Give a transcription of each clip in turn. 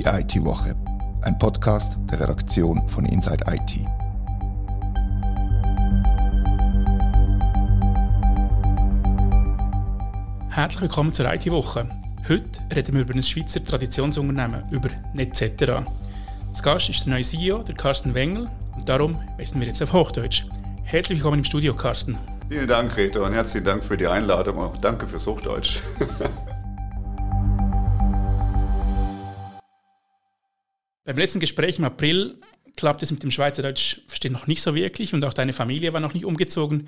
Die IT-Woche, ein Podcast der Redaktion von Inside IT. Herzlich willkommen zur IT-Woche. Heute reden wir über ein Schweizer Traditionsunternehmen, über Netzetera. Das Gast ist der neue CEO, der Carsten Wengel, und darum wechseln wir jetzt auf Hochdeutsch. Herzlich willkommen im Studio, Carsten. Vielen Dank, Reto, und herzlichen Dank für die Einladung und danke fürs Hochdeutsch. Beim letzten Gespräch im April klappt es mit dem Schweizerdeutsch verstehen noch nicht so wirklich und auch deine Familie war noch nicht umgezogen.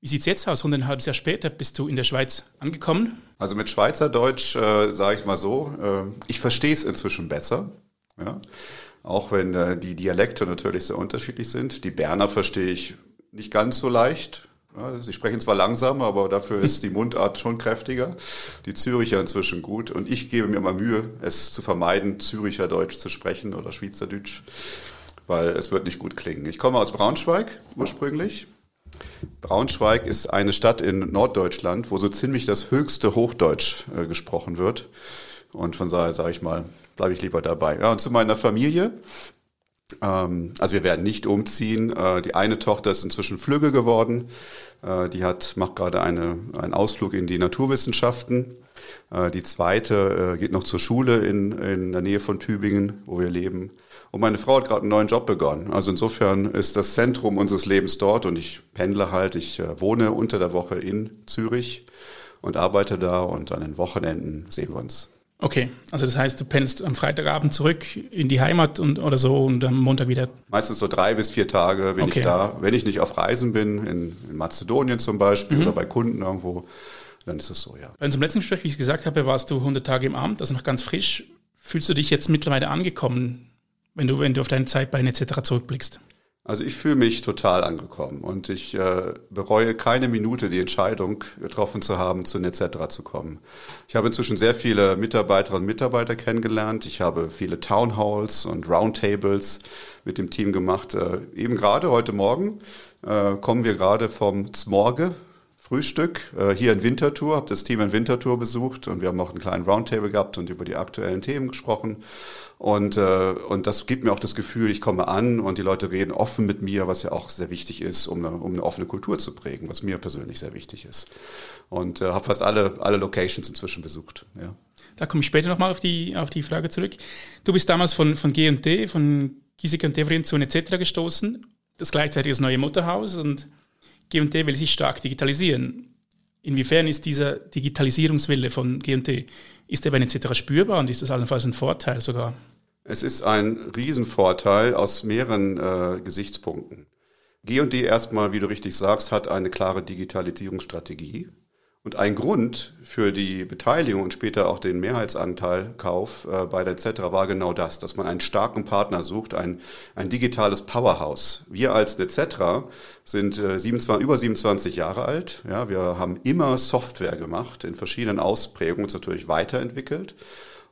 Wie sieht es jetzt aus? Und ein halbes Jahr später bist du in der Schweiz angekommen? Also mit Schweizerdeutsch äh, sage ich mal so, äh, ich verstehe es inzwischen besser. Ja? Auch wenn äh, die Dialekte natürlich sehr unterschiedlich sind. Die Berner verstehe ich nicht ganz so leicht. Sie sprechen zwar langsam, aber dafür ist die Mundart schon kräftiger. Die Züricher inzwischen gut. Und ich gebe mir mal Mühe, es zu vermeiden, Züricher Deutsch zu sprechen oder Schweizerdeutsch, weil es wird nicht gut klingen. Ich komme aus Braunschweig ursprünglich. Braunschweig ist eine Stadt in Norddeutschland, wo so ziemlich das höchste Hochdeutsch äh, gesprochen wird. Und von daher sage ich mal, bleibe ich lieber dabei. Ja, und zu meiner Familie. Ähm, also wir werden nicht umziehen. Äh, die eine Tochter ist inzwischen Flügge geworden. Äh, die hat, macht gerade eine, einen Ausflug in die Naturwissenschaften. Äh, die zweite geht noch zur Schule in, in der Nähe von Tübingen, wo wir leben. Und meine Frau hat gerade einen neuen Job begonnen. Also insofern ist das Zentrum unseres Lebens dort und ich pendle halt. Ich wohne unter der Woche in Zürich und arbeite da und an den Wochenenden sehen wir uns. Okay, also das heißt, du pendelst am Freitagabend zurück in die Heimat und oder so und am Montag wieder. Meistens so drei bis vier Tage bin okay. ich da. Wenn ich nicht auf Reisen bin, in, in Mazedonien zum Beispiel mhm. oder bei Kunden irgendwo, dann ist es so, ja. Bei unserem letzten Gespräch, wie ich gesagt habe, warst du 100 Tage im Amt, also noch ganz frisch. Fühlst du dich jetzt mittlerweile angekommen, wenn du, wenn du auf deine Zeit bei etc. zurückblickst? Also ich fühle mich total angekommen und ich äh, bereue keine Minute die Entscheidung getroffen zu haben, zu Netcetera zu kommen. Ich habe inzwischen sehr viele Mitarbeiterinnen und Mitarbeiter kennengelernt. Ich habe viele Townhalls und Roundtables mit dem Team gemacht. Äh, eben gerade heute Morgen äh, kommen wir gerade vom Zmorge, Frühstück äh, hier in Winterthur, habe das Team in Winterthur besucht und wir haben auch einen kleinen Roundtable gehabt und über die aktuellen Themen gesprochen. Und, äh, und das gibt mir auch das Gefühl, ich komme an und die Leute reden offen mit mir, was ja auch sehr wichtig ist, um eine, um eine offene Kultur zu prägen, was mir persönlich sehr wichtig ist. Und äh, habe fast alle, alle Locations inzwischen besucht. Ja. Da komme ich später nochmal auf die, auf die Frage zurück. Du bist damals von, von G&D, von Giesecke und Deverin zu etc. gestoßen, das gleichzeitig das neue Mutterhaus und G&D will sich stark digitalisieren. Inwiefern ist dieser Digitalisierungswille von G&D ist der bei den etc. spürbar und ist das allenfalls ein Vorteil sogar? Es ist ein Riesenvorteil aus mehreren äh, Gesichtspunkten. G&D erstmal, wie du richtig sagst, hat eine klare Digitalisierungsstrategie. Und ein Grund für die Beteiligung und später auch den Mehrheitsanteilkauf äh, bei der Etc. war genau das, dass man einen starken Partner sucht, ein, ein digitales Powerhouse. Wir als Etc. sind äh, 27, über 27 Jahre alt. Ja, wir haben immer Software gemacht, in verschiedenen Ausprägungen, uns natürlich weiterentwickelt.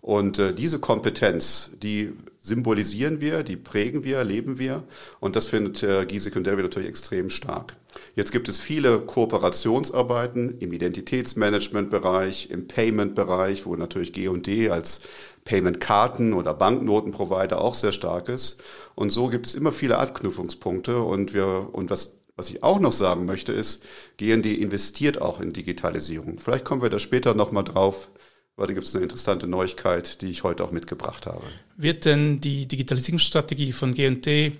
Und äh, diese Kompetenz, die symbolisieren wir, die prägen wir, leben wir. Und das findet äh, Giesecke und Derby natürlich extrem stark. Jetzt gibt es viele Kooperationsarbeiten im Identitätsmanagement-Bereich, im Payment-Bereich, wo natürlich G&D als Payment-Karten- oder Banknoten-Provider auch sehr stark ist. Und so gibt es immer viele Anknüpfungspunkte. Und wir, und was was ich auch noch sagen möchte, ist, GND investiert auch in Digitalisierung. Vielleicht kommen wir da später nochmal drauf, weil da gibt es eine interessante Neuigkeit, die ich heute auch mitgebracht habe. Wird denn die Digitalisierungsstrategie von GNT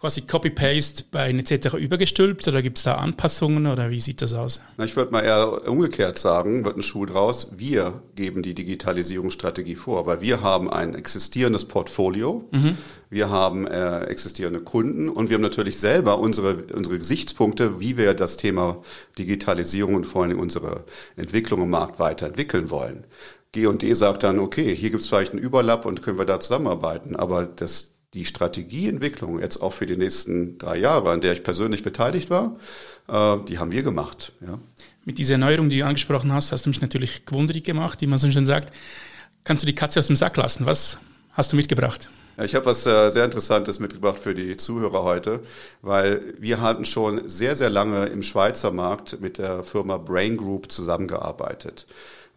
quasi Copy-Paste bei etc. übergestülpt oder gibt es da Anpassungen oder wie sieht das aus? Na, ich würde mal eher umgekehrt sagen, wird ein Schuh draus. Wir geben die Digitalisierungsstrategie vor, weil wir haben ein existierendes Portfolio, mhm. wir haben äh, existierende Kunden und wir haben natürlich selber unsere, unsere Gesichtspunkte, wie wir das Thema Digitalisierung und vor allem unsere Entwicklung im Markt weiterentwickeln wollen. G&D sagt dann, okay, hier gibt es vielleicht einen Überlapp und können wir da zusammenarbeiten, aber das, die Strategieentwicklung jetzt auch für die nächsten drei Jahre, an der ich persönlich beteiligt war, äh, die haben wir gemacht. Ja. Mit dieser Erneuerung, die du angesprochen hast, hast du mich natürlich gewundert gemacht, wie man so schön sagt. Kannst du die Katze aus dem Sack lassen? Was hast du mitgebracht? Ich habe was äh, sehr Interessantes mitgebracht für die Zuhörer heute, weil wir hatten schon sehr, sehr lange im Schweizer Markt mit der Firma Brain Group zusammengearbeitet.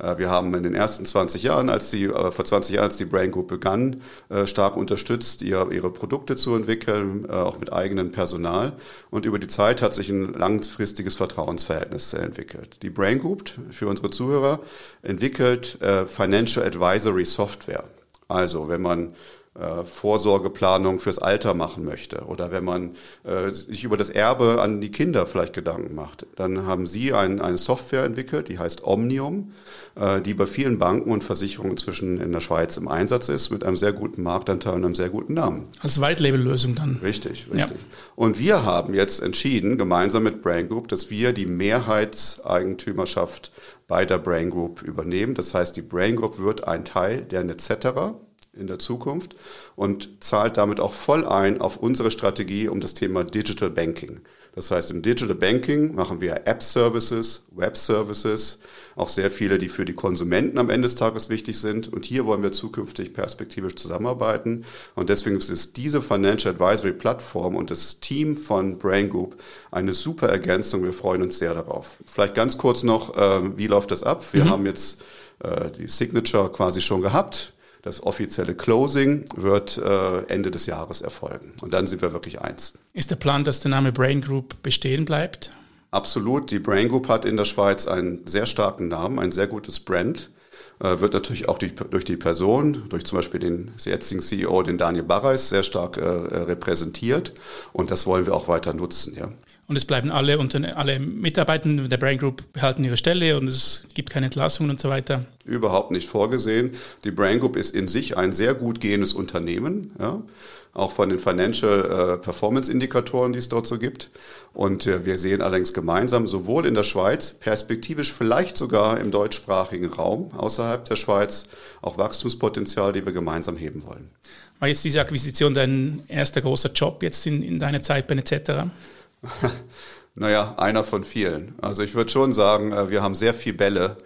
Äh, wir haben in den ersten 20 Jahren, als die, äh, vor 20 Jahren, als die Brain Group begann, äh, stark unterstützt, ihre, Produkte zu entwickeln, auch mit eigenem Personal. Und über die Zeit hat sich ein langfristiges Vertrauensverhältnis entwickelt. Die Brain Group, für unsere Zuhörer, entwickelt Financial Advisory Software. Also, wenn man Vorsorgeplanung fürs Alter machen möchte oder wenn man äh, sich über das Erbe an die Kinder vielleicht Gedanken macht, dann haben Sie ein, eine Software entwickelt, die heißt Omnium, äh, die bei vielen Banken und Versicherungen inzwischen in der Schweiz im Einsatz ist, mit einem sehr guten Marktanteil und einem sehr guten Namen. Als White-Label-Lösung dann. Richtig, richtig. Ja. Und wir haben jetzt entschieden, gemeinsam mit Brain Group, dass wir die Mehrheitseigentümerschaft bei der Brain Group übernehmen. Das heißt, die Brain Group wird ein Teil der Netzetterer in der Zukunft und zahlt damit auch voll ein auf unsere Strategie um das Thema Digital Banking. Das heißt, im Digital Banking machen wir App-Services, Web-Services, auch sehr viele, die für die Konsumenten am Ende des Tages wichtig sind. Und hier wollen wir zukünftig perspektivisch zusammenarbeiten. Und deswegen ist diese Financial Advisory Plattform und das Team von Brain Group eine super Ergänzung. Wir freuen uns sehr darauf. Vielleicht ganz kurz noch, äh, wie läuft das ab? Wir mhm. haben jetzt äh, die Signature quasi schon gehabt. Das offizielle Closing wird äh, Ende des Jahres erfolgen. Und dann sind wir wirklich eins. Ist der Plan, dass der Name Brain Group bestehen bleibt? Absolut. Die Brain Group hat in der Schweiz einen sehr starken Namen, ein sehr gutes Brand. Äh, wird natürlich auch durch, durch, die Person, durch zum Beispiel den jetzigen CEO, den Daniel Barreis, sehr stark äh, repräsentiert. Und das wollen wir auch weiter nutzen. Ja und es bleiben alle, unter, alle Mitarbeitenden der Brain Group behalten ihre Stelle und es gibt keine Entlassungen und so weiter. Überhaupt nicht vorgesehen. Die Brain Group ist in sich ein sehr gut gehendes Unternehmen, ja, auch von den Financial äh, Performance Indikatoren, die es dort so gibt. Und äh, wir sehen allerdings gemeinsam sowohl in der Schweiz, perspektivisch vielleicht sogar im deutschsprachigen Raum außerhalb der Schweiz, auch Wachstumspotenzial, die wir gemeinsam heben wollen. War jetzt diese Akquisition dein erster großer Job jetzt in, in deiner Zeit bei etc.? naja, einer von vielen. Also ich würde schon sagen, äh, wir haben sehr viel Bälle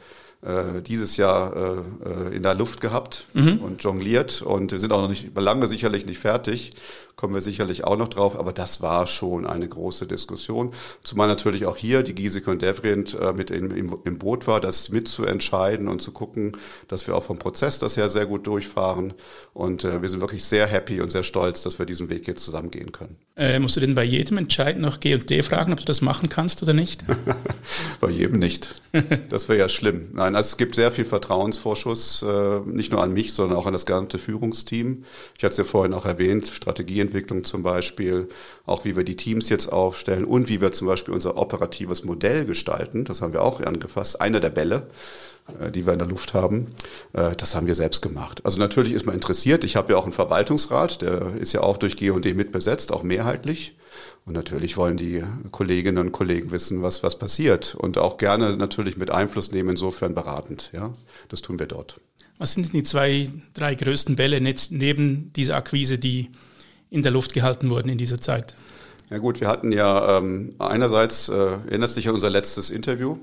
äh, dieses Jahr äh, in der Luft gehabt mhm. und jongliert und wir sind auch noch nicht lange sicherlich nicht fertig kommen wir sicherlich auch noch drauf, aber das war schon eine große Diskussion. Zumal natürlich auch hier die Giesecke und Devrient äh, mit im, im, im, Boot war, das mitzuentscheiden und zu gucken, dass wir auch vom Prozess das her sehr gut durchfahren. Und äh, wir sind wirklich sehr happy und sehr stolz, dass wir diesen Weg jetzt zusammen gehen können. Äh, musst du denn bei jedem Entscheid noch G und D fragen, ob du das machen kannst oder nicht? bei jedem nicht. Das wäre ja schlimm. Nein, also es gibt sehr viel Vertrauensvorschuss, äh, nicht nur an mich, sondern auch an das gesamte Führungsteam. Ich hatte es ja vorhin auch erwähnt, Strategien Strategieentwicklung zum Beispiel, auch wie wir die Teams jetzt aufstellen und wie wir zum Beispiel unser operatives Modell gestalten. Das haben wir auch angefasst. Einer der Bälle, äh, die wir in der Luft haben, äh, das haben wir selbst gemacht. Also natürlich ist man interessiert. Ich habe ja auch einen Verwaltungsrat, der ist ja auch durch G&D mitbesetzt, auch mehrheitlich. Und natürlich wollen die Kolleginnen und Kollegen wissen, was, was passiert und auch gerne natürlich mit Einfluss nehmen, insofern beratend. Ja, das tun wir dort. Was sind die zwei, drei größten Bälle neben dieser Akquise, die in der Luft gehalten wurden in dieser Zeit? Ja gut, wir hatten ja ähm, einerseits, äh, erinnerst dich an unser letztes Interview?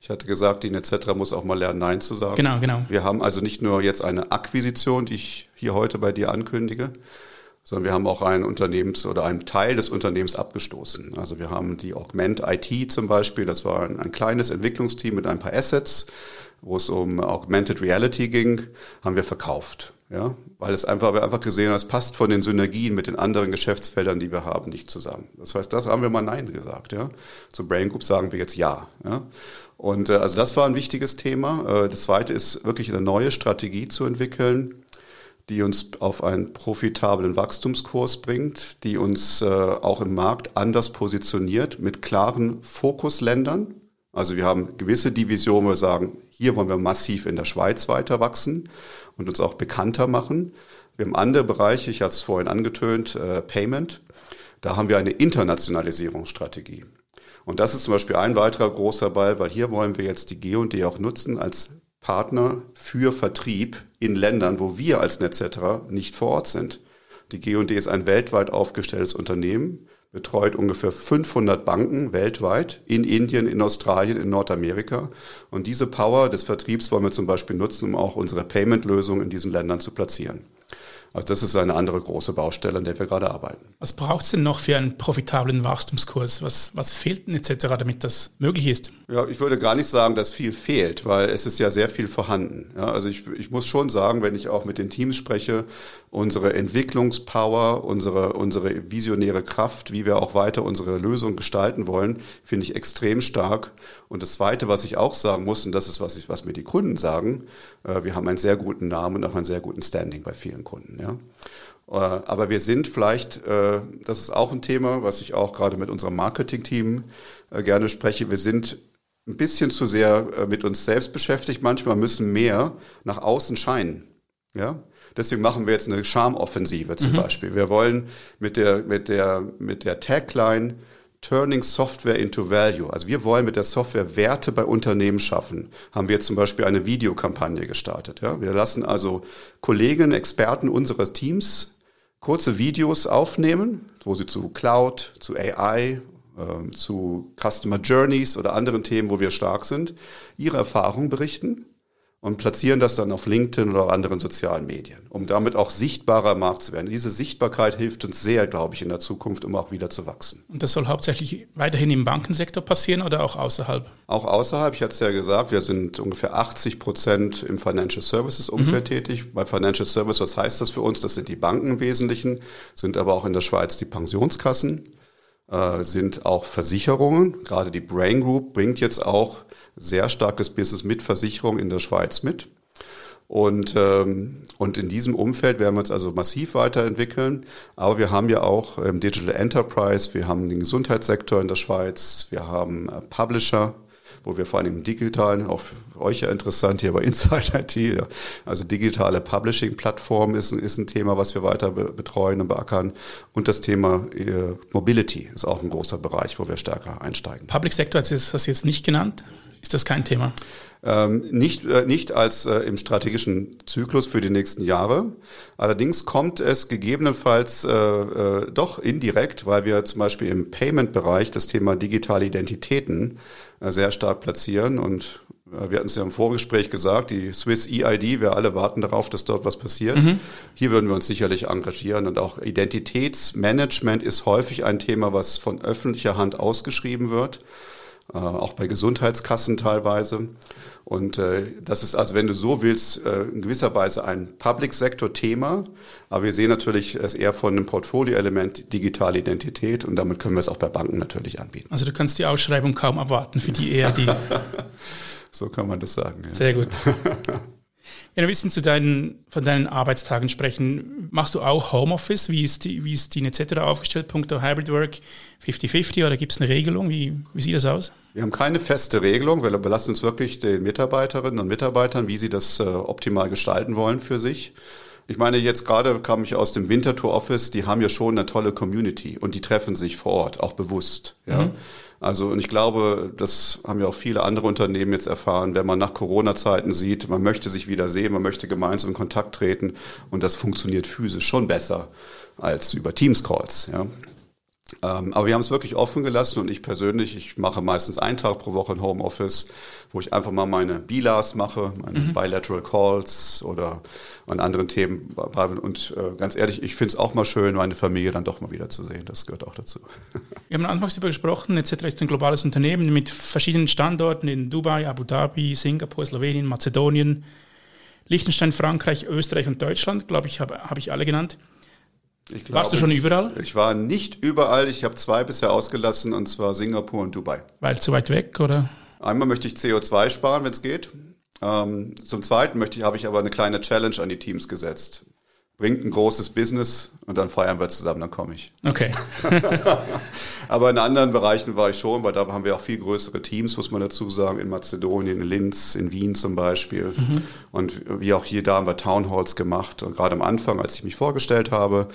Ich hatte gesagt, die Netzetra muss auch mal lernen, Nein zu sagen. Genau, genau. Wir haben also nicht nur jetzt eine Akquisition, die ich hier heute bei dir ankündige, sondern wir haben auch einen Unternehmens- oder einen Teil des Unternehmens abgestoßen. Also wir haben die Augment IT zum Beispiel, das war ein, ein kleines Entwicklungsteam mit ein paar Assets, wo es um Augmented Reality ging, haben wir verkauft. Ja, weil es einfach, wir einfach gesehen haben, es passt von den Synergien mit den anderen Geschäftsfeldern, die wir haben, nicht zusammen. Das heißt, das haben wir mal Nein gesagt. Ja. Zu Brain Group sagen wir jetzt Ja. ja. Und äh, also das war ein wichtiges Thema. Äh, das zweite ist wirklich eine neue Strategie zu entwickeln, die uns auf einen profitablen Wachstumskurs bringt, die uns äh, auch im Markt anders positioniert mit klaren Fokusländern. Also wir haben gewisse Divisionen, wo wir sagen, hier wollen wir massiv in der Schweiz weiter wachsen und uns auch bekannter machen. Wir haben andere Bereiche, ich hatte es vorhin angetönt, äh, Payment. Da haben wir eine Internationalisierungsstrategie. Und das ist zum Beispiel ein weiterer großer Ball, weil hier wollen wir jetzt die G&D auch nutzen als Partner für Vertrieb in Ländern, wo wir als Netzetterer nicht vor Ort sind. Die G&D ist ein weltweit aufgestelltes Unternehmen betreut ungefähr 500 Banken weltweit, in Indien, in Australien, in Nordamerika. Und diese Power des Vertriebs wollen wir zum Beispiel nutzen, um auch unsere Payment-Lösung in diesen Ländern zu platzieren. Also das ist eine andere große Baustelle, an der wir gerade arbeiten. Was braucht es denn noch für einen profitablen Wachstumskurs? Was, was fehlt denn etc., damit das möglich ist? Ja, ich würde gar nicht sagen, dass viel fehlt, weil es ist ja sehr viel vorhanden. Ja, also ich, ich muss schon sagen, wenn ich auch mit den Teams spreche, unsere Entwicklungspower, unsere, unsere visionäre Kraft, wie wir auch weiter unsere Lösung gestalten wollen, finde ich extrem stark. Und das Zweite, was ich auch sagen muss, und das ist, was, ich, was mir die Kunden sagen, äh, wir haben einen sehr guten Namen und auch einen sehr guten Standing bei vielen Kunden. Ja. Äh, aber wir sind vielleicht, äh, das ist auch ein Thema, was ich auch gerade mit unserem Marketing-Team äh, gerne spreche, wir sind ein bisschen zu sehr äh, mit uns selbst beschäftigt. Manchmal müssen mehr nach außen scheinen. Ja, Deswegen machen wir jetzt eine Charmoffensive zum mhm. Beispiel. Wir wollen mit der, mit der, mit der Tagline Turning Software into Value. Also wir wollen mit der Software Werte bei Unternehmen schaffen. Haben wir zum Beispiel eine Videokampagne gestartet. Ja? Wir lassen also Kollegen, Experten unseres Teams kurze Videos aufnehmen, wo sie zu Cloud, zu AI, äh, zu Customer Journeys oder anderen Themen, wo wir stark sind, ihre Erfahrungen berichten und platzieren das dann auf LinkedIn oder anderen sozialen Medien, um damit auch sichtbarer am Markt zu werden. Diese Sichtbarkeit hilft uns sehr, glaube ich, in der Zukunft, um auch wieder zu wachsen. Und das soll hauptsächlich weiterhin im Bankensektor passieren oder auch außerhalb? Auch außerhalb, ich hatte es ja gesagt, wir sind ungefähr 80 Prozent im Financial Services Umfeld mhm. tätig. Bei Financial Service, was heißt das für uns? Das sind die Banken im Wesentlichen, sind aber auch in der Schweiz die Pensionskassen, äh, sind auch Versicherungen. Gerade die Brain Group bringt jetzt auch sehr starkes Business mit Versicherung in der Schweiz mit. Und, ähm, und in diesem Umfeld werden wir uns also massiv weiterentwickeln. Aber wir haben ja auch ähm, Digital Enterprise, wir haben den Gesundheitssektor in der Schweiz, wir haben äh, Publisher, wo wir vor allem im digitalen, auch für euch ja interessant hier bei Inside IT, also digitale Publishing-Plattform ist, ist ein Thema, was wir weiter be betreuen und beackern. Und das Thema äh, Mobility ist auch ein großer Bereich, wo wir stärker einsteigen. Public Sector hast das jetzt nicht genannt? Ist das kein Thema? Ähm, nicht, äh, nicht als äh, im strategischen Zyklus für die nächsten Jahre. Allerdings kommt es gegebenenfalls äh, äh, doch indirekt, weil wir zum Beispiel im Payment-Bereich das Thema digitale Identitäten sehr stark platzieren und äh, wir hatten es ja im Vorgespräch gesagt, die Swiss EID, wir alle warten darauf, dass dort was passiert. Mhm. Hier würden wir uns sicherlich engagieren und auch Identitätsmanagement ist häufig ein Thema, was von öffentlicher Hand ausgeschrieben wird. Äh, auch bei Gesundheitskassen teilweise. Und äh, das ist also, wenn du so willst, äh, in gewisser Weise ein Public-Sektor-Thema. Aber wir sehen natürlich es eher von einem Portfolio-Element digitale Identität und damit können wir es auch bei Banken natürlich anbieten. Also du kannst die Ausschreibung kaum erwarten für die ERD. so kann man das sagen. Ja. Sehr gut. Wenn wir ein bisschen zu deinen, von deinen Arbeitstagen sprechen, machst du auch Homeoffice? Wie ist, die, wie ist die etc. aufgestellt? Punkto Hybrid Work 50-50 oder gibt es eine Regelung? Wie, wie sieht das aus? Wir haben keine feste Regelung. Wir belassen uns wirklich den Mitarbeiterinnen und Mitarbeitern, wie sie das äh, optimal gestalten wollen für sich. Ich meine, jetzt gerade kam ich aus dem Winterthur Office, die haben ja schon eine tolle Community und die treffen sich vor Ort, auch bewusst. Ja. Mhm. Also, und ich glaube, das haben ja auch viele andere Unternehmen jetzt erfahren, wenn man nach Corona-Zeiten sieht, man möchte sich wieder sehen, man möchte gemeinsam in Kontakt treten und das funktioniert physisch schon besser als über Teams-Calls. Ja. Ähm, aber wir haben es wirklich offen gelassen und ich persönlich, ich mache meistens einen Tag pro Woche ein Homeoffice, wo ich einfach mal meine Bilas mache, meine mhm. Bilateral Calls oder an anderen Themen. Und äh, ganz ehrlich, ich finde es auch mal schön, meine Familie dann doch mal wieder zu sehen. Das gehört auch dazu. Wir haben anfangs darüber gesprochen, etc. ist ein globales Unternehmen mit verschiedenen Standorten in Dubai, Abu Dhabi, Singapur, Slowenien, Mazedonien, Liechtenstein, Frankreich, Österreich und Deutschland, glaube ich, habe hab ich alle genannt. Glaube, Warst du schon überall? Ich war nicht überall. Ich habe zwei bisher ausgelassen, und zwar Singapur und Dubai. Weil zu weit weg, oder? Einmal möchte ich CO2 sparen, wenn es geht. Ähm, zum Zweiten möchte ich, habe ich aber eine kleine Challenge an die Teams gesetzt bringt ein großes Business und dann feiern wir zusammen, dann komme ich. Okay. Aber in anderen Bereichen war ich schon, weil da haben wir auch viel größere Teams, muss man dazu sagen, in Mazedonien, in Linz, in Wien zum Beispiel. Mhm. Und wie auch hier, da haben wir Townhalls gemacht, und gerade am Anfang, als ich mich vorgestellt habe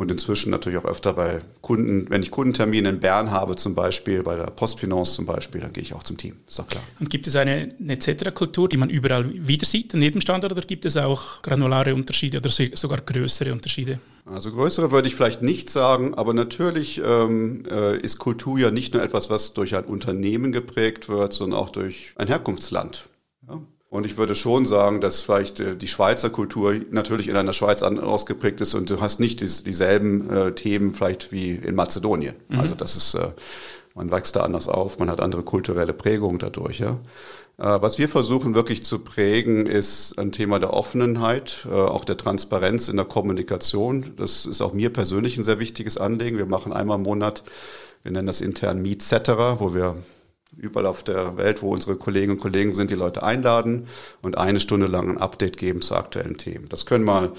und inzwischen natürlich auch öfter bei Kunden, wenn ich Kundentermine in Bern habe zum Beispiel, bei der Postfinance zum Beispiel, dann gehe ich auch zum Team, ist doch klar. Und gibt es eine, eine kultur die man überall wieder sieht, an jedem Standort, oder gibt es auch granulare Unterschiede oder sogar größere Unterschiede? Also größere würde ich vielleicht nicht sagen, aber natürlich ähm, äh, ist Kultur ja nicht nur etwas, was durch ein Unternehmen geprägt wird, sondern auch durch ein Herkunftsland. Ja? Und ich würde schon sagen, dass vielleicht äh, die Schweizer Kultur natürlich in einer Schweiz ausgeprägt ist und du hast nicht dies, dieselben äh, Themen vielleicht wie in Mazedonien. Mhm. Also das ist, äh, man wächst da anders auf, man hat andere kulturelle Prägungen dadurch. Ja. Was wir versuchen wirklich zu prägen, ist ein Thema der Offenheit, auch der Transparenz in der Kommunikation. Das ist auch mir persönlich ein sehr wichtiges Anliegen. Wir machen einmal im Monat, wir nennen das intern Meet Cetera, wo wir überall auf der Welt, wo unsere Kolleginnen und Kollegen sind, die Leute einladen und eine Stunde lang ein Update geben zu aktuellen Themen. Das können mal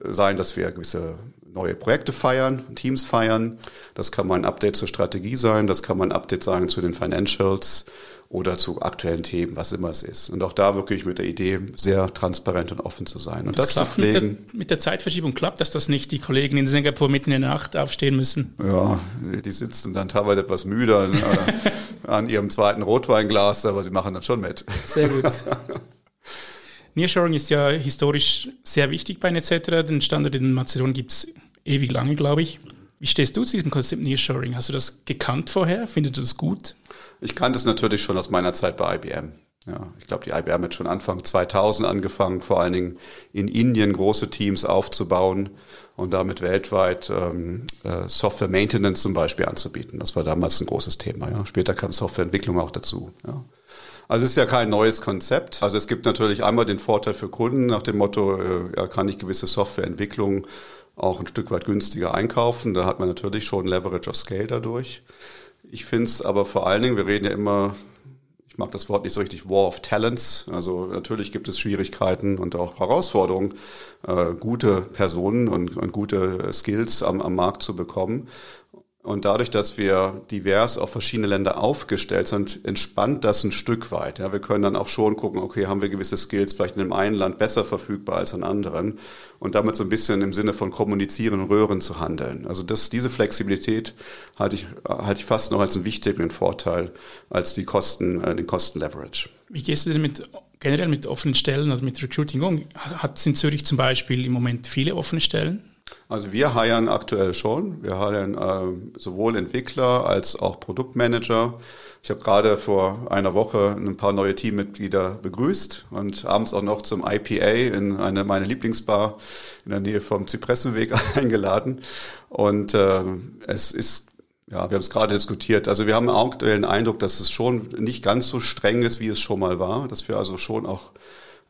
sein, dass wir gewisse neue Projekte feiern, Teams feiern. Das kann mal ein Update zur Strategie sein, das kann mal ein Update sein zu den Financials oder zu aktuellen Themen, was immer es ist. Und auch da wirklich mit der Idee, sehr transparent und offen zu sein. Und das, das zu pflegen. Mit der, mit der, Zeitverschiebung klappt das, dass nicht die Kollegen in Singapur mitten in der Nacht aufstehen müssen? Ja, die sitzen dann teilweise etwas müde an, äh, an ihrem zweiten Rotweinglas, aber sie machen dann schon mit. Sehr gut. Nearshoring ist ja historisch sehr wichtig bei Netcetera. Den Standort in Mazedonien gibt es ewig lange, glaube ich. Wie stehst du zu diesem Konzept Nearshoring? Hast du das gekannt vorher? Findest du das gut? Ich kannte es natürlich schon aus meiner Zeit bei IBM. Ja, ich glaube, die IBM hat schon Anfang 2000 angefangen, vor allen Dingen in Indien große Teams aufzubauen und damit weltweit ähm, äh, Software Maintenance zum Beispiel anzubieten. Das war damals ein großes Thema. Ja. Später kam Softwareentwicklung auch dazu. Ja. Also es ist ja kein neues Konzept. Also es gibt natürlich einmal den Vorteil für Kunden nach dem Motto, äh, kann ich gewisse Softwareentwicklung auch ein Stück weit günstiger einkaufen. Da hat man natürlich schon Leverage of Scale dadurch. Ich finde es aber vor allen Dingen, wir reden ja immer, ich mag das Wort nicht so richtig, War of Talents. Also natürlich gibt es Schwierigkeiten und auch Herausforderungen, äh, gute Personen und, und gute Skills am, am Markt zu bekommen. Und dadurch, dass wir divers auf verschiedene Länder aufgestellt sind, entspannt das ein Stück weit. Ja, wir können dann auch schon gucken, okay, haben wir gewisse Skills vielleicht in dem einen Land besser verfügbar als in anderen und damit so ein bisschen im Sinne von kommunizieren und röhren zu handeln. Also das, diese Flexibilität halte ich, halte ich fast noch als einen wichtigen Vorteil als die Kosten, äh, den Kosten-Leverage. Wie gehst du denn mit generell mit offenen Stellen, also mit Recruiting um? Hat es in Zürich zum Beispiel im Moment viele offene Stellen? Also wir heiern aktuell schon. Wir heiern äh, sowohl Entwickler als auch Produktmanager. Ich habe gerade vor einer Woche ein paar neue Teammitglieder begrüßt und abends auch noch zum IPA in eine meiner Lieblingsbar in der Nähe vom Zypressenweg eingeladen. Und äh, es ist ja, wir haben es gerade diskutiert. Also wir haben aktuell den Eindruck, dass es schon nicht ganz so streng ist, wie es schon mal war, dass wir also schon auch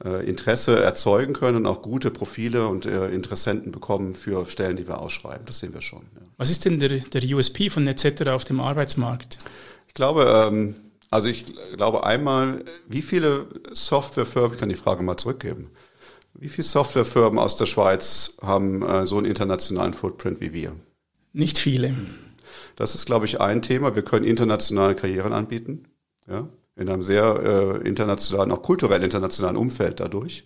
Interesse erzeugen können und auch gute Profile und äh, Interessenten bekommen für Stellen, die wir ausschreiben. Das sehen wir schon. Ja. Was ist denn der, der USP von Netcetera auf dem Arbeitsmarkt? Ich glaube, ähm, also ich glaube einmal, wie viele Softwarefirmen, ich kann die Frage mal zurückgeben, wie viele Softwarefirmen aus der Schweiz haben äh, so einen internationalen Footprint wie wir? Nicht viele. Das ist, glaube ich, ein Thema. Wir können internationale Karrieren anbieten. Ja in einem sehr äh, internationalen, auch kulturell internationalen Umfeld dadurch.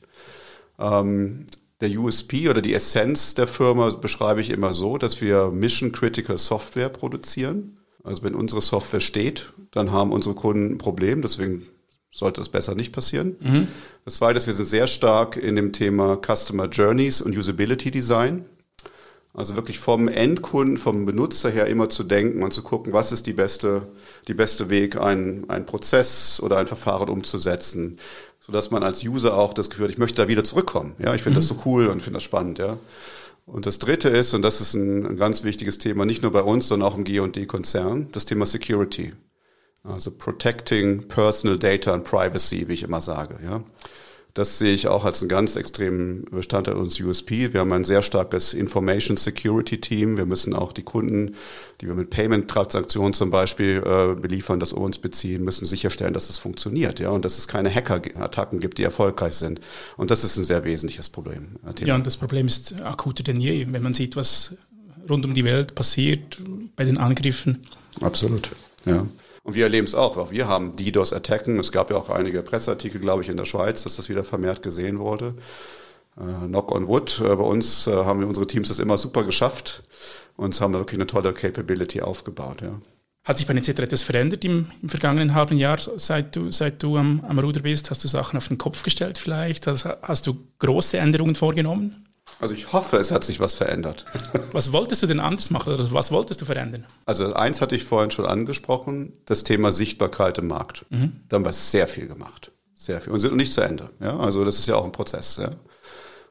Ähm, der USP oder die Essenz der Firma beschreibe ich immer so, dass wir Mission-Critical Software produzieren. Also wenn unsere Software steht, dann haben unsere Kunden ein Problem, deswegen sollte es besser nicht passieren. Mhm. Das zweite ist, wir sind sehr stark in dem Thema Customer Journeys und Usability Design. Also wirklich vom Endkunden, vom Benutzer her immer zu denken und zu gucken, was ist die beste, die beste Weg, einen, einen Prozess oder ein Verfahren umzusetzen, sodass man als User auch das Gefühl hat, ich möchte da wieder zurückkommen. Ja, ich finde mhm. das so cool und finde das spannend. Ja. Und das Dritte ist, und das ist ein, ein ganz wichtiges Thema, nicht nur bei uns, sondern auch im G&D-Konzern, das Thema Security. Also Protecting Personal Data and Privacy, wie ich immer sage. Ja. Das sehe ich auch als einen ganz extremen Bestandteil unseres USP. Wir haben ein sehr starkes Information Security Team. Wir müssen auch die Kunden, die wir mit Payment-Transaktionen zum Beispiel äh, beliefern, das uns beziehen, müssen sicherstellen, dass das funktioniert, ja, und dass es keine Hacker-Attacken gibt, die erfolgreich sind. Und das ist ein sehr wesentliches Problem. Äh, ja, und das Problem ist akuter denn je, wenn man sieht, was rund um die Welt passiert bei den Angriffen. Absolut, ja. Und wir erleben es auch. Auch wir haben DDoS-Attacken. Es gab ja auch einige Presseartikel, glaube ich, in der Schweiz, dass das wieder vermehrt gesehen wurde. Äh, knock on wood. Äh, bei uns äh, haben wir unsere Teams das immer super geschafft und haben wirklich eine tolle Capability aufgebaut. Ja. Hat sich bei Netzetra etwas verändert im, im, vergangenen halben Jahr, seit du, seit du am, am Ruder bist? Hast du Sachen auf den Kopf gestellt vielleicht? Hast, hast du große Änderungen vorgenommen? Also ich hoffe, es hat sich was verändert. Was wolltest du denn anders machen oder was wolltest du verändern? Also eins hatte ich vorhin schon angesprochen, das Thema Sichtbarkeit im Markt. Mhm. Da haben wir sehr viel gemacht. Sehr viel. Und sind noch nicht zu Ende. Ja? Also das ist ja auch ein Prozess. Ja?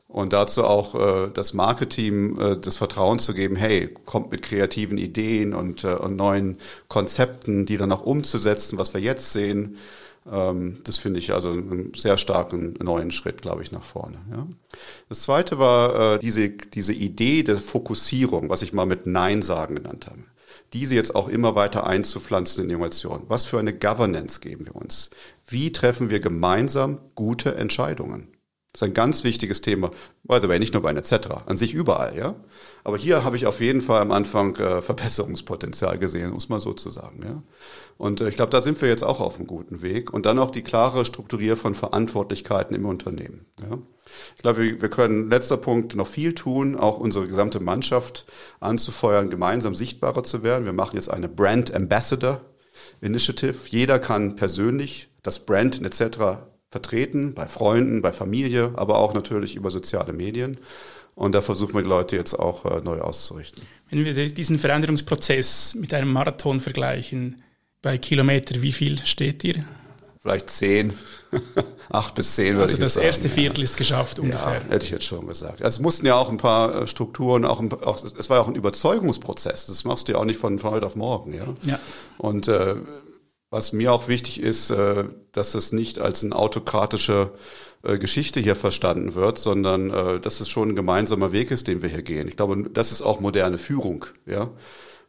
Und dazu auch äh, das Marketing äh, das Vertrauen zu geben, hey, kommt mit kreativen Ideen und, äh, und neuen Konzepten, die dann auch umzusetzen, was wir jetzt sehen. Ähm, das finde ich also einen sehr starken neuen Schritt, glaube ich, nach vorne. Ja. Das zweite war äh, diese, diese Idee der Fokussierung, was ich mal mit Nein sagen genannt habe diese jetzt auch immer weiter einzupflanzen in die Innovation. Was für eine Governance geben wir uns? Wie treffen wir gemeinsam gute Entscheidungen? Das ist ein ganz wichtiges Thema. By the way, nicht nur bei einer an sich überall, ja. Aber hier habe ich auf jeden Fall am Anfang äh, Verbesserungspotenzial gesehen, muss man so zu sagen, ja. Und äh, ich glaube, da sind wir jetzt auch auf einem guten Weg. Und dann auch die klare Strukturier von Verantwortlichkeiten im Unternehmen. Ja. Ich glaube, wir, können, letzter Punkt, noch viel tun, auch unsere gesamte Mannschaft anzufeuern, gemeinsam sichtbarer zu werden. Wir machen jetzt eine Brand Ambassador Initiative. Jeder kann persönlich das Brand etc vertreten, bei Freunden, bei Familie, aber auch natürlich über soziale Medien. Und da versuchen wir die Leute jetzt auch äh, neu auszurichten. Wenn wir diesen Veränderungsprozess mit einem Marathon vergleichen, bei Kilometer, wie viel steht ihr? Vielleicht zehn, acht bis zehn. Also das sagen. erste Viertel ist geschafft ungefähr. Ja, hätte ich jetzt schon gesagt. Also es mussten ja auch ein paar äh, Strukturen, auch, ein, auch es war ja auch ein Überzeugungsprozess. Das machst du ja auch nicht von, von heute auf morgen. Ja. ja. Und äh, was mir auch wichtig ist, äh, dass es nicht als eine autokratische äh, Geschichte hier verstanden wird, sondern äh, dass es schon ein gemeinsamer Weg ist, den wir hier gehen. Ich glaube, das ist auch moderne Führung, ja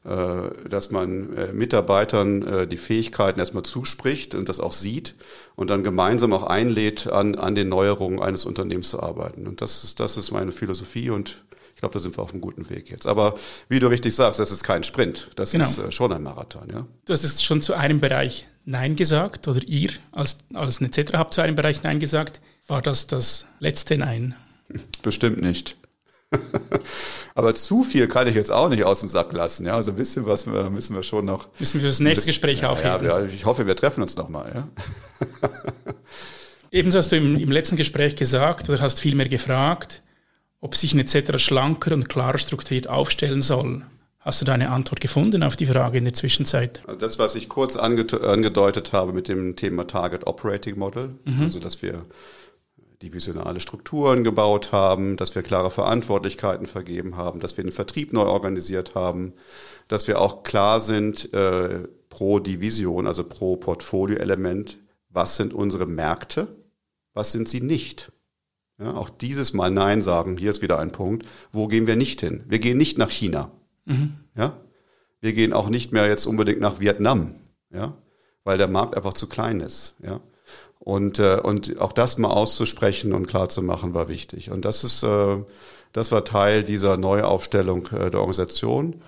dass man Mitarbeitern die Fähigkeiten erstmal zuspricht und das auch sieht und dann gemeinsam auch einlädt, an, an den Neuerungen eines Unternehmens zu arbeiten. Und das ist, das ist meine Philosophie und ich glaube, da sind wir auf einem guten Weg jetzt. Aber wie du richtig sagst, das ist kein Sprint. Das genau. ist äh, schon ein Marathon. Ja? Du hast es schon zu einem Bereich Nein gesagt oder ihr als, als Etc. habt zu einem Bereich Nein gesagt. War das das letzte Nein? Bestimmt nicht. Aber zu viel kann ich jetzt auch nicht aus dem Sack lassen. Ja, also ein bisschen was müssen wir schon noch. Müssen wir das nächste Gespräch ja, aufheben. Ja, ich hoffe, wir treffen uns nochmal. Ja? Ebenso hast du im, im letzten Gespräch gesagt oder hast viel mehr gefragt, ob sich ein etc. schlanker und klarer strukturiert aufstellen soll. Hast du da eine Antwort gefunden auf die Frage in der Zwischenzeit? Also das, was ich kurz angedeutet habe mit dem Thema Target Operating Model, mhm. also dass wir divisionale Strukturen gebaut haben, dass wir klare Verantwortlichkeiten vergeben haben, dass wir den Vertrieb neu organisiert haben, dass wir auch klar sind äh, pro Division, also pro Portfolioelement, was sind unsere Märkte, was sind sie nicht. Ja, auch dieses Mal Nein sagen, hier ist wieder ein Punkt. Wo gehen wir nicht hin? Wir gehen nicht nach China. Mhm. Ja? Wir gehen auch nicht mehr jetzt unbedingt nach Vietnam, ja? weil der Markt einfach zu klein ist. Ja? Und, äh, und auch das mal auszusprechen und klar zu machen, war wichtig. Und das ist, äh, das war Teil dieser Neuaufstellung äh, der Organisation.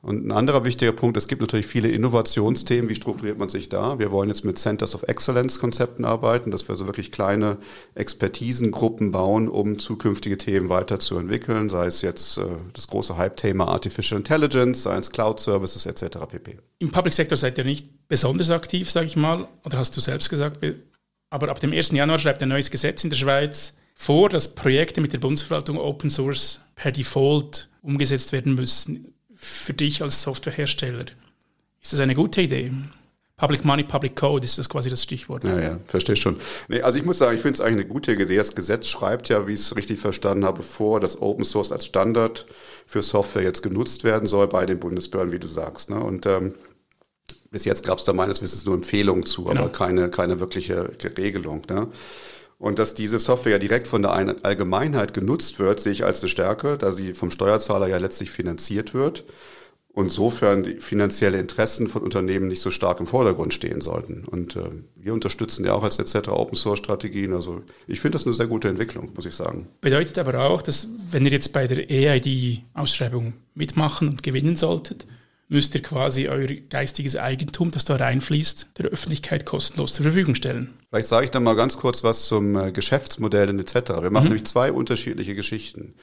Und ein anderer wichtiger Punkt, es gibt natürlich viele Innovationsthemen. Wie strukturiert man sich da? Wir wollen jetzt mit Centers of Excellence Konzepten arbeiten, dass wir so wirklich kleine Expertisengruppen bauen, um zukünftige Themen weiterzuentwickeln, sei es jetzt äh, das große Hype-Thema Artificial Intelligence, sei es Cloud Services etc. pp. Im Public Sector seid ihr nicht besonders aktiv, sage ich mal, oder hast du selbst gesagt, aber ab dem 1. Januar schreibt ein neues Gesetz in der Schweiz vor, dass Projekte mit der Bundesverwaltung Open Source per Default umgesetzt werden müssen für dich als Softwarehersteller? Ist das eine gute Idee? Public Money, Public Code ist das quasi das Stichwort. Ja, ja, verstehe schon. Nee, also ich muss sagen, ich finde es eigentlich eine gute Idee. Das Gesetz schreibt ja, wie ich es richtig verstanden habe, vor, dass Open Source als Standard für Software jetzt genutzt werden soll bei den Bundesbehörden, wie du sagst. Ne? Und ähm, bis jetzt gab es da meines Wissens nur Empfehlungen zu, genau. aber keine, keine wirkliche Regelung. Ne? Und dass diese Software ja direkt von der Allgemeinheit genutzt wird, sehe ich als eine Stärke, da sie vom Steuerzahler ja letztlich finanziert wird. Und insofern die finanzielle Interessen von Unternehmen nicht so stark im Vordergrund stehen sollten. Und äh, wir unterstützen ja auch als etc. Open Source Strategien. Also ich finde das eine sehr gute Entwicklung, muss ich sagen. Bedeutet aber auch, dass wenn ihr jetzt bei der EID-Ausschreibung mitmachen und gewinnen solltet, müsst ihr quasi euer geistiges Eigentum, das da reinfließt, der Öffentlichkeit kostenlos zur Verfügung stellen. Vielleicht sage ich dann mal ganz kurz was zum äh, Geschäftsmodell etc. Wir machen mhm. nämlich zwei unterschiedliche Geschichten.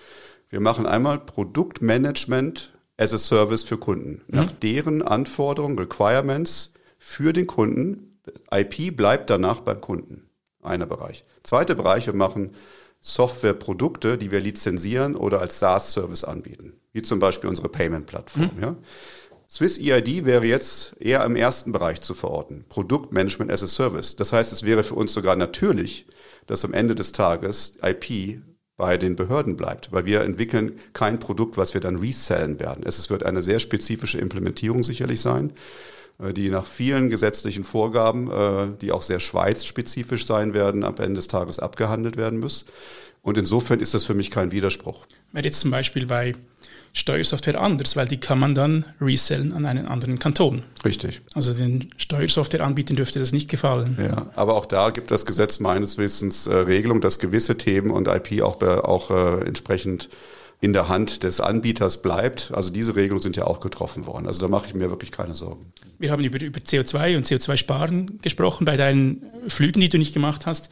Wir machen einmal Produktmanagement as a Service für Kunden. Mhm. Nach deren Anforderungen, Requirements für den Kunden. IP bleibt danach beim Kunden. Einer Bereich. Zweiter Bereich, wir machen Softwareprodukte, die wir lizenzieren oder als SaaS-Service anbieten. Wie zum Beispiel unsere Payment-Plattform. Mhm. Ja. Swiss EID wäre jetzt eher im ersten Bereich zu verorten. Produktmanagement as a Service. Das heißt, es wäre für uns sogar natürlich, dass am Ende des Tages IP bei den Behörden bleibt, weil wir entwickeln kein Produkt, was wir dann resellen werden. Es wird eine sehr spezifische Implementierung sicherlich sein, äh, die nach vielen gesetzlichen Vorgaben, äh, die auch sehr schweizspezifisch sein werden, am Ende des Tages abgehandelt werden muss. Und insofern ist das für mich kein Widerspruch. Wäre jetzt zum Beispiel bei Steuersoftware anders, weil die kann man dann resellen an einen anderen Kanton. Richtig. Also den Steuersoftwareanbietern dürfte das nicht gefallen. Ja, aber auch da gibt das Gesetz meines Wissens äh, Regelung, dass gewisse Themen und IP auch, auch äh, entsprechend in der Hand des Anbieters bleibt. Also diese Regelungen sind ja auch getroffen worden. Also da mache ich mir wirklich keine Sorgen. Wir haben über, über CO2 und CO2-Sparen gesprochen bei deinen Flügen, die du nicht gemacht hast.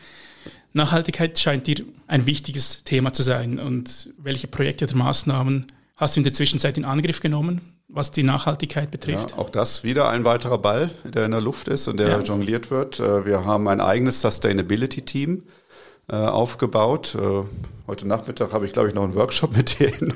Nachhaltigkeit scheint dir ein wichtiges Thema zu sein. Und welche Projekte oder Maßnahmen hast du in der Zwischenzeit in Angriff genommen, was die Nachhaltigkeit betrifft? Ja, auch das wieder ein weiterer Ball, der in der Luft ist und der ja. jongliert wird. Äh, wir haben ein eigenes Sustainability-Team aufgebaut. Äh, heute Nachmittag habe ich, glaube ich, noch einen Workshop mit denen.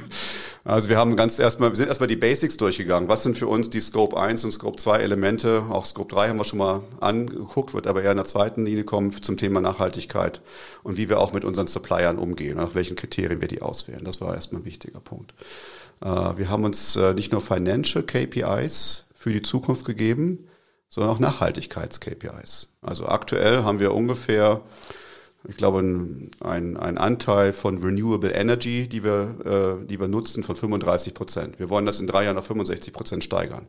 Also wir haben ganz erstmal, wir sind erstmal die Basics durchgegangen. Was sind für uns die Scope 1 und Scope 2 Elemente? Auch Scope 3 haben wir schon mal angeguckt, wird aber eher in der zweiten Linie kommen zum Thema Nachhaltigkeit und wie wir auch mit unseren Suppliern umgehen und nach welchen Kriterien wir die auswählen. Das war erstmal ein wichtiger Punkt. Äh, wir haben uns nicht nur Financial KPIs für die Zukunft gegeben, sondern auch Nachhaltigkeits-KPIs. Also aktuell haben wir ungefähr ich glaube, ein, ein Anteil von Renewable Energy, die wir, äh, die wir nutzen, von 35 Prozent. Wir wollen das in drei Jahren auf 65 Prozent steigern.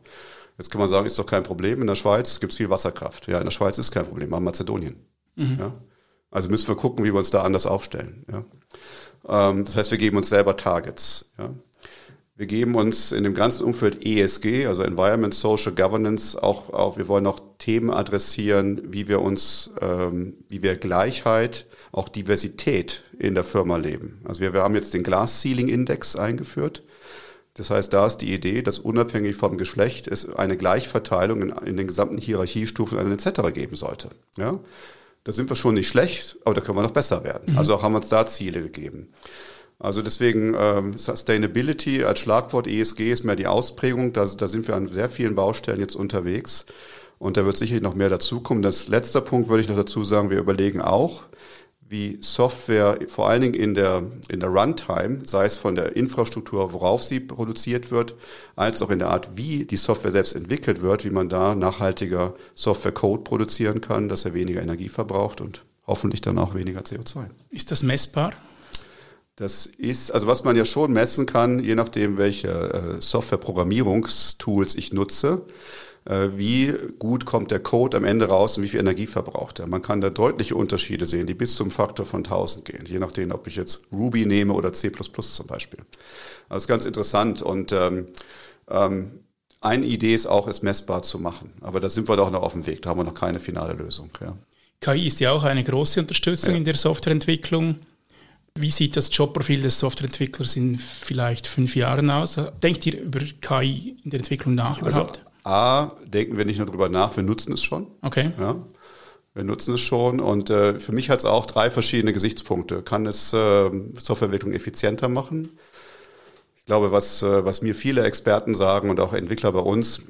Jetzt kann man sagen, ist doch kein Problem. In der Schweiz gibt es viel Wasserkraft. Ja, in der Schweiz ist kein Problem, aber Mazedonien. Mhm. Ja? Also müssen wir gucken, wie wir uns da anders aufstellen. Ja? Ähm, das heißt, wir geben uns selber Targets. Ja? Wir geben uns in dem ganzen Umfeld ESG, also Environment, Social Governance, auch, auch wir wollen auch Themen adressieren, wie wir uns, ähm, wie wir Gleichheit, auch Diversität in der Firma leben. Also wir, wir haben jetzt den Glass Ceiling Index eingeführt. Das heißt, da ist die Idee, dass unabhängig vom Geschlecht es eine Gleichverteilung in, in den gesamten Hierarchiestufen etc. geben sollte. Ja? Da sind wir schon nicht schlecht, aber da können wir noch besser werden. Mhm. Also auch haben wir uns da Ziele gegeben. Also deswegen ähm, Sustainability als Schlagwort ESG ist mehr die Ausprägung. Da, da sind wir an sehr vielen Baustellen jetzt unterwegs. Und da wird sicherlich noch mehr dazukommen. Das letzte Punkt würde ich noch dazu sagen, wir überlegen auch, wie Software vor allen Dingen in der, in der Runtime, sei es von der Infrastruktur, worauf sie produziert wird, als auch in der Art, wie die Software selbst entwickelt wird, wie man da nachhaltiger Software-Code produzieren kann, dass er weniger Energie verbraucht und hoffentlich dann auch weniger CO2. Ist das messbar? Das ist, also was man ja schon messen kann, je nachdem, welche äh, Software-Programmierungstools ich nutze, wie gut kommt der Code am Ende raus und wie viel Energie verbraucht er. Man kann da deutliche Unterschiede sehen, die bis zum Faktor von 1000 gehen, je nachdem, ob ich jetzt Ruby nehme oder C++ zum Beispiel. Also ganz interessant und ähm, ähm, eine Idee ist auch, es messbar zu machen. Aber da sind wir doch noch auf dem Weg, da haben wir noch keine finale Lösung. Ja. KI ist ja auch eine große Unterstützung ja. in der Softwareentwicklung. Wie sieht das Jobprofil des Softwareentwicklers in vielleicht fünf Jahren aus? Denkt ihr über KI in der Entwicklung nach also, überhaupt? A, denken wir nicht nur darüber nach, wir nutzen es schon. Okay. Ja, wir nutzen es schon und äh, für mich hat es auch drei verschiedene Gesichtspunkte. Kann es äh, Softwareentwicklung effizienter machen? Ich glaube, was, äh, was mir viele Experten sagen und auch Entwickler bei uns,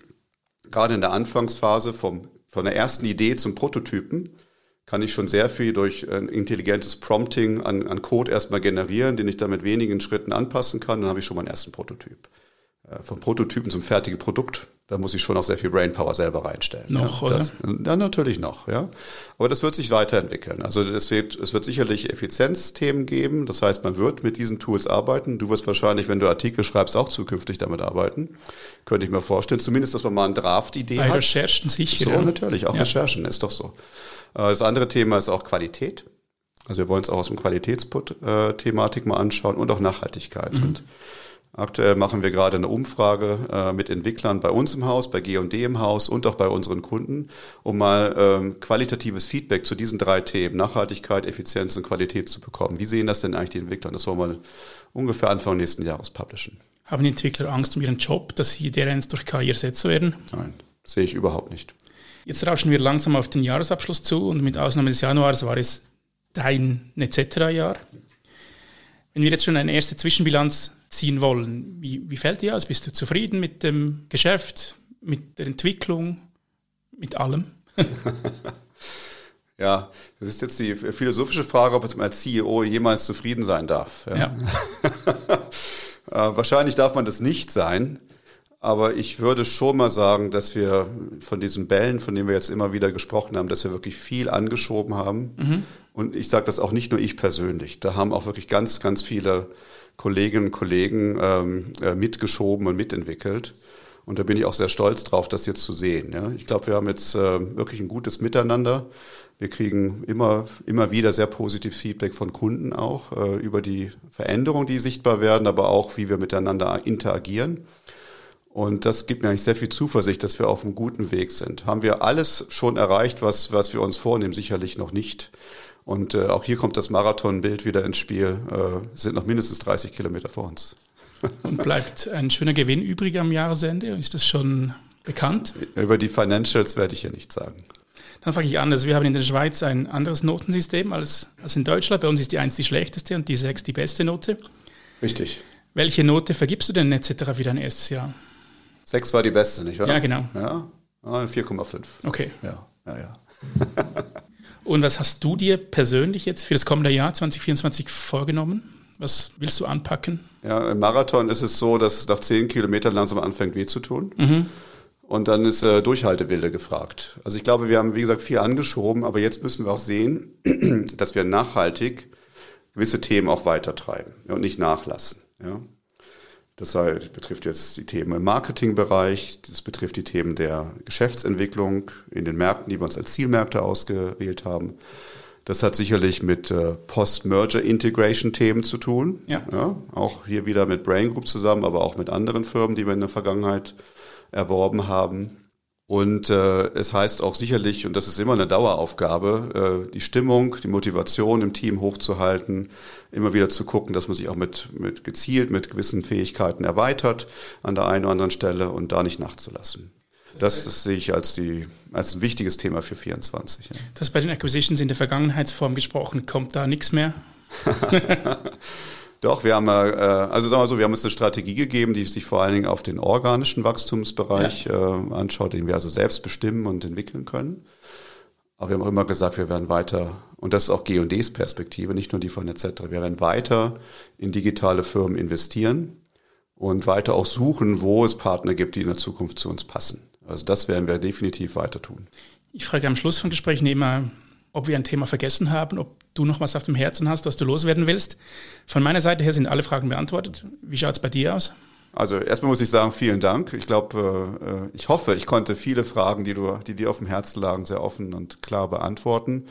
gerade in der Anfangsphase vom, von der ersten Idee zum Prototypen, kann ich schon sehr viel durch ein intelligentes Prompting an, an Code erstmal generieren, den ich dann mit wenigen Schritten anpassen kann. Dann habe ich schon meinen ersten Prototyp. Äh, vom Prototypen zum fertigen Produkt, da muss ich schon auch sehr viel Brainpower selber reinstellen. Noch, ja, das, oder? Ja, natürlich noch, ja. Aber das wird sich weiterentwickeln. Also es wird, es wird sicherlich Effizienzthemen geben. Das heißt, man wird mit diesen Tools arbeiten. Du wirst wahrscheinlich, wenn du Artikel schreibst, auch zukünftig damit arbeiten. Könnte ich mir vorstellen. Zumindest, dass man mal eine Draft-Idee hat. Bei Recherchen sicher. So, ja. natürlich. Auch ja. Recherchen ist doch so. Äh, das andere Thema ist auch Qualität. Also wir wollen es auch aus dem Qualitätsthematik mal anschauen und auch Nachhaltigkeit. Mhm. Und aktuell machen wir gerade eine Umfrage äh, mit Entwicklern bei uns im Haus, bei G&D im Haus und auch bei unseren Kunden, um mal ähm, qualitatives Feedback zu diesen drei Themen, Nachhaltigkeit, Effizienz und Qualität zu bekommen. Wie sehen das denn eigentlich die Entwickler? Das wollen wir ungefähr Anfang nächsten Jahres publishen. Haben die Entwickler Angst um ihren Job, dass sie dereinst durch KI ersetzt werden? Nein, sehe ich überhaupt nicht. Jetzt rauschen wir langsam auf den Jahresabschluss zu und mit Ausnahme des Januars war es dein Etc-Jahr. Wenn wir jetzt schon eine erste Zwischenbilanz ziehen wollen. Wie, wie fällt dir aus? Bist du zufrieden mit dem Geschäft, mit der Entwicklung, mit allem? ja, das ist jetzt die philosophische Frage, ob man als CEO jemals zufrieden sein darf. Ja. ja. Äh, wahrscheinlich darf man das nicht sein. Aber ich würde schon mal sagen, dass wir von diesen Bällen, von denen wir jetzt immer wieder gesprochen haben, dass wir wirklich viel angeschoben haben. Mhm. Und ich sage das auch nicht nur ich persönlich. Da haben auch wirklich ganz, ganz viele Kolleginnen und Kollegen ähm, äh, mitgeschoben und mitentwickelt. Und da bin ich auch sehr stolz drauf, das jetzt zu sehen. Ja. Ich glaube, wir haben jetzt äh, wirklich ein gutes Miteinander. Wir kriegen immer, immer wieder sehr positiv Feedback von Kunden auch äh, über die Veränderungen, die sichtbar werden, aber auch, wie wir miteinander interagieren. Und das gibt mir eigentlich sehr viel Zuversicht, dass wir auf einem guten Weg sind. Haben wir alles schon erreicht, was, was wir uns vornehmen? Sicherlich noch nicht. Und äh, auch hier kommt das Marathonbild wieder ins Spiel. Äh, sind noch mindestens 30 Kilometer vor uns. Und bleibt ein schöner Gewinn übrig am Jahresende? Ist das schon bekannt? Über die Financials werde ich hier nicht sagen. Dann frage ich anders. Wir haben in der Schweiz ein anderes Notensystem als, als in Deutschland. Bei uns ist die 1 die schlechteste und die 6 die beste Note. Richtig. Welche Note vergibst du denn etc. für dein erstes Jahr? 6 war die beste, nicht wahr? Ja, genau. Ja, 4,5. Okay. Ja, ja, ja. Und was hast du dir persönlich jetzt für das kommende Jahr 2024 vorgenommen? Was willst du anpacken? Ja, im Marathon ist es so, dass es nach 10 Kilometern langsam anfängt weh zu tun. Mhm. Und dann ist äh, Durchhaltewille gefragt. Also ich glaube, wir haben, wie gesagt, viel angeschoben, aber jetzt müssen wir auch sehen, dass wir nachhaltig gewisse Themen auch weitertreiben und nicht nachlassen. Ja? Das betrifft jetzt die Themen im Marketingbereich, das betrifft die Themen der Geschäftsentwicklung in den Märkten, die wir uns als Zielmärkte ausgewählt haben. Das hat sicherlich mit äh, Post-Merger-Integration-Themen zu tun. Ja. ja. Auch hier wieder mit Brain Group zusammen, aber auch mit anderen Firmen, die wir in der Vergangenheit erworben haben. Und äh, es heißt auch sicherlich, und das ist immer eine Daueraufgabe, äh, die Stimmung, die Motivation im Team hochzuhalten, immer wieder zu gucken, dass man sich auch mit, mit gezielt mit gewissen Fähigkeiten erweitert an der einen oder anderen Stelle und da nicht nachzulassen. Das, das sehe ich als, die, als ein wichtiges Thema für 24. Ja. Das bei den Acquisitions in der Vergangenheitsform gesprochen, kommt da nichts mehr? Doch, wir haben, äh, also sagen wir so, wir haben uns eine Strategie gegeben, die sich vor allen Dingen auf den organischen Wachstumsbereich ja. äh, anschaut, den wir also selbst bestimmen und entwickeln können. Aber wir haben auch immer gesagt, wir werden weiter, und das ist auch G&Ds Perspektive, nicht nur die von etc., wir werden weiter in digitale Firmen investieren und weiter auch suchen, wo es Partner gibt, die in der Zukunft zu uns passen. Also das werden wir definitiv weiter tun. Ich frage am Schluss von Gesprächen immer, ob wir ein Thema vergessen haben, ob du noch was auf dem Herzen hast, was du loswerden willst. Von meiner Seite her sind alle Fragen beantwortet. Wie schaut es bei dir aus? Also erstmal muss ich sagen, vielen Dank. Ich glaube, äh, ich hoffe, ich konnte viele Fragen, die, du, die dir auf dem Herzen lagen, sehr offen und klar beantworten.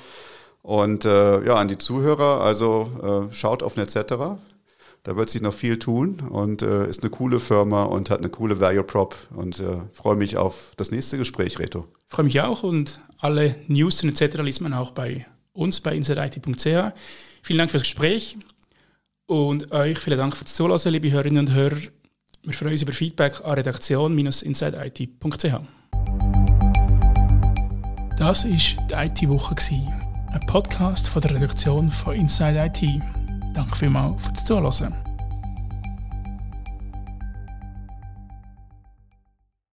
Und äh, ja, an die Zuhörer, also äh, schaut auf Netzetera. Da wird sich noch viel tun und äh, ist eine coole Firma und hat eine coole Value Prop und äh, freue mich auf das nächste Gespräch, Reto. Freue mich auch und alle News etc. liest man auch bei uns bei insideit.ch. Vielen Dank fürs Gespräch und euch vielen Dank fürs Zuhören, liebe Hörerinnen und Hörer. Wir freuen uns über Feedback an redaktion-insideit.ch. Das war die IT-Woche, ein Podcast von der Redaktion von Inside IT. Danke vielmals fürs Zuhören.